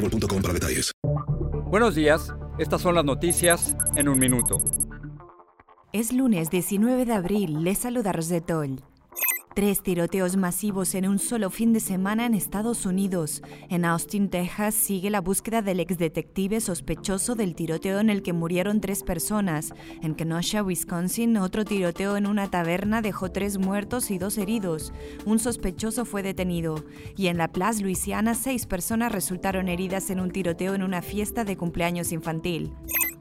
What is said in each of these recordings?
boostmobile.com para detalles. Buenos días, estas son las noticias en un minuto. Es lunes 19 de abril, les saluda Rosetol. Tres tiroteos masivos en un solo fin de semana en Estados Unidos. En Austin, Texas, sigue la búsqueda del exdetective sospechoso del tiroteo en el que murieron tres personas. En Kenosha, Wisconsin, otro tiroteo en una taberna dejó tres muertos y dos heridos. Un sospechoso fue detenido. Y en La Plaza, Luisiana, seis personas resultaron heridas en un tiroteo en una fiesta de cumpleaños infantil.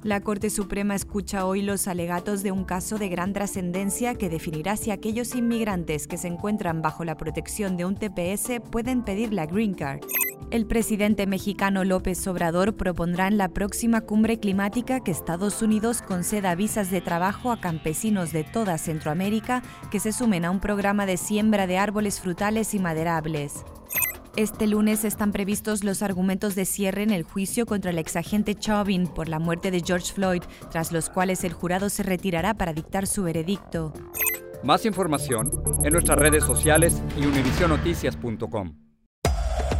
La Corte Suprema escucha hoy los alegatos de un caso de gran trascendencia que definirá si aquellos inmigrantes que se encuentran bajo la protección de un TPS pueden pedir la Green Card. El presidente mexicano López Obrador propondrá en la próxima cumbre climática que Estados Unidos conceda visas de trabajo a campesinos de toda Centroamérica que se sumen a un programa de siembra de árboles frutales y maderables. Este lunes están previstos los argumentos de cierre en el juicio contra el exagente Chauvin por la muerte de George Floyd, tras los cuales el jurado se retirará para dictar su veredicto. Más información en nuestras redes sociales y univisionoticias.com.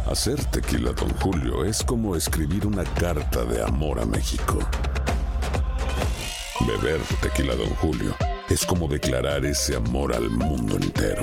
Hacer tequila, Don Julio, es como escribir una carta de amor a México. Beber tequila, Don Julio, es como declarar ese amor al mundo entero.